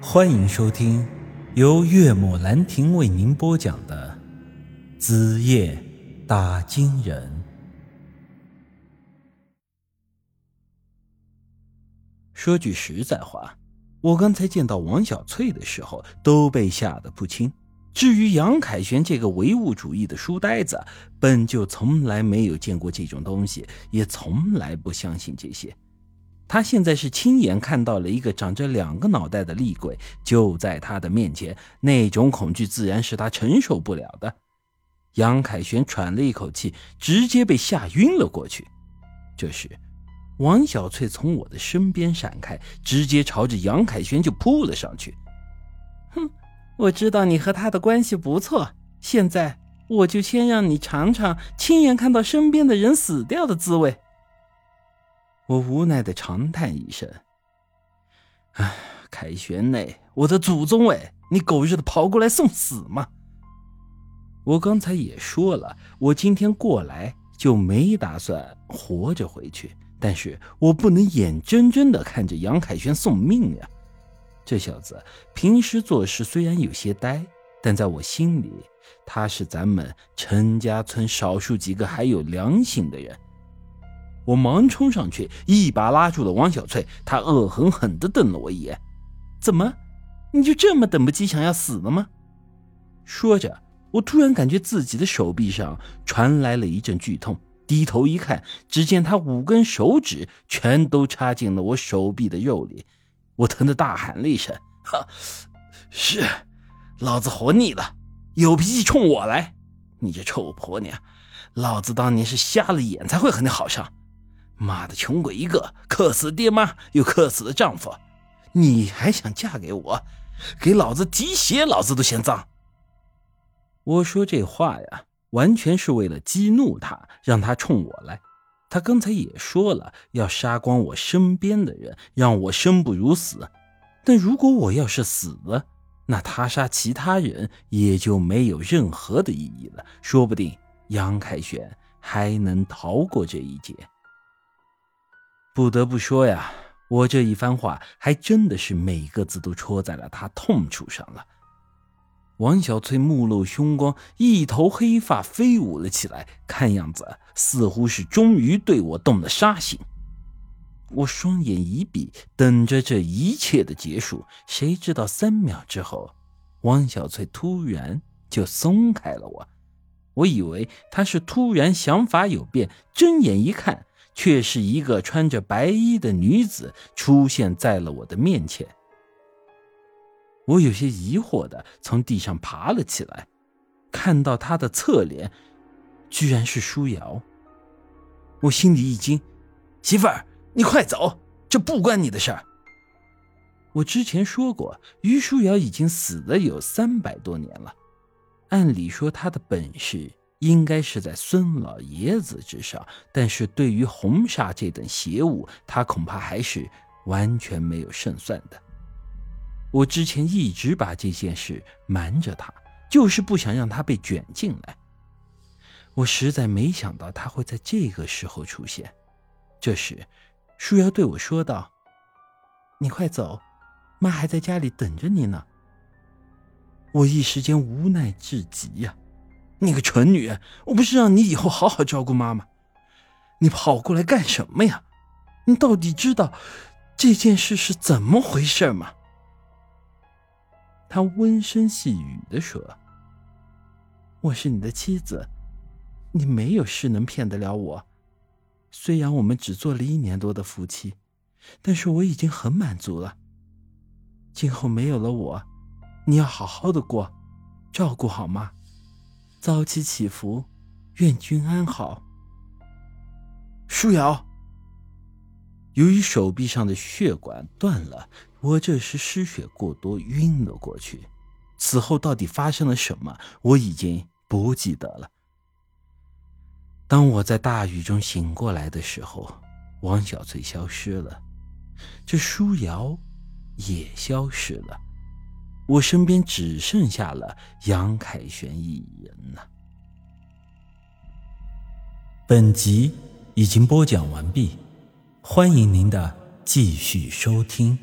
欢迎收听由岳母兰亭为您播讲的《子夜打金人》。说句实在话，我刚才见到王小翠的时候，都被吓得不轻。至于杨凯旋这个唯物主义的书呆子，本就从来没有见过这种东西，也从来不相信这些。他现在是亲眼看到了一个长着两个脑袋的厉鬼就在他的面前，那种恐惧自然是他承受不了的。杨凯旋喘了一口气，直接被吓晕了过去。这时，王小翠从我的身边闪开，直接朝着杨凯旋就扑了上去。哼！我知道你和他的关系不错，现在我就先让你尝尝亲眼看到身边的人死掉的滋味。我无奈的长叹一声：“哎，凯旋嘞，我的祖宗哎，你狗日的跑过来送死吗？”我刚才也说了，我今天过来就没打算活着回去，但是我不能眼睁睁的看着杨凯旋送命呀。这小子平时做事虽然有些呆，但在我心里，他是咱们陈家村少数几个还有良心的人。我忙冲上去，一把拉住了王小翠，她恶狠狠地瞪了我一眼：“怎么，你就这么等不及想要死了吗？”说着，我突然感觉自己的手臂上传来了一阵剧痛，低头一看，只见他五根手指全都插进了我手臂的肉里。我疼得大喊了一声：“哈，是，老子活腻了，有脾气冲我来！你这臭婆娘，老子当年是瞎了眼才会和你好上。妈的，穷鬼一个，克死爹妈又克死了丈夫，你还想嫁给我？给老子提鞋，老子都嫌脏。”我说这话呀，完全是为了激怒他，让他冲我来。他刚才也说了要杀光我身边的人，让我生不如死。但如果我要是死了，那他杀其他人也就没有任何的意义了。说不定杨凯旋还能逃过这一劫。不得不说呀，我这一番话还真的是每个字都戳在了他痛处上了。王小翠目露凶光，一头黑发飞舞了起来，看样子似乎是终于对我动了杀心。我双眼一闭，等着这一切的结束。谁知道三秒之后，王小翠突然就松开了我。我以为她是突然想法有变，睁眼一看，却是一个穿着白衣的女子出现在了我的面前。我有些疑惑的从地上爬了起来，看到她的侧脸，居然是舒瑶。我心里一惊：“媳妇儿，你快走，这不关你的事儿。”我之前说过，于舒瑶已经死了有三百多年了，按理说她的本事应该是在孙老爷子之上，但是对于红煞这等邪物，他恐怕还是完全没有胜算的。我之前一直把这件事瞒着他，就是不想让他被卷进来。我实在没想到他会在这个时候出现。这时，舒瑶对我说道：“你快走，妈还在家里等着你呢。”我一时间无奈至极呀！你个蠢女人，我不是让你以后好好照顾妈妈？你跑过来干什么呀？你到底知道这件事是怎么回事吗？他温声细语的说：“我是你的妻子，你没有事能骗得了我。虽然我们只做了一年多的夫妻，但是我已经很满足了。今后没有了我，你要好好的过，照顾好妈。早起祈福，愿君安好。”舒瑶，由于手臂上的血管断了。我这时失血过多，晕了过去。此后到底发生了什么，我已经不记得了。当我在大雨中醒过来的时候，王小翠消失了，这舒瑶也消失了，我身边只剩下了杨凯旋一人了。本集已经播讲完毕，欢迎您的继续收听。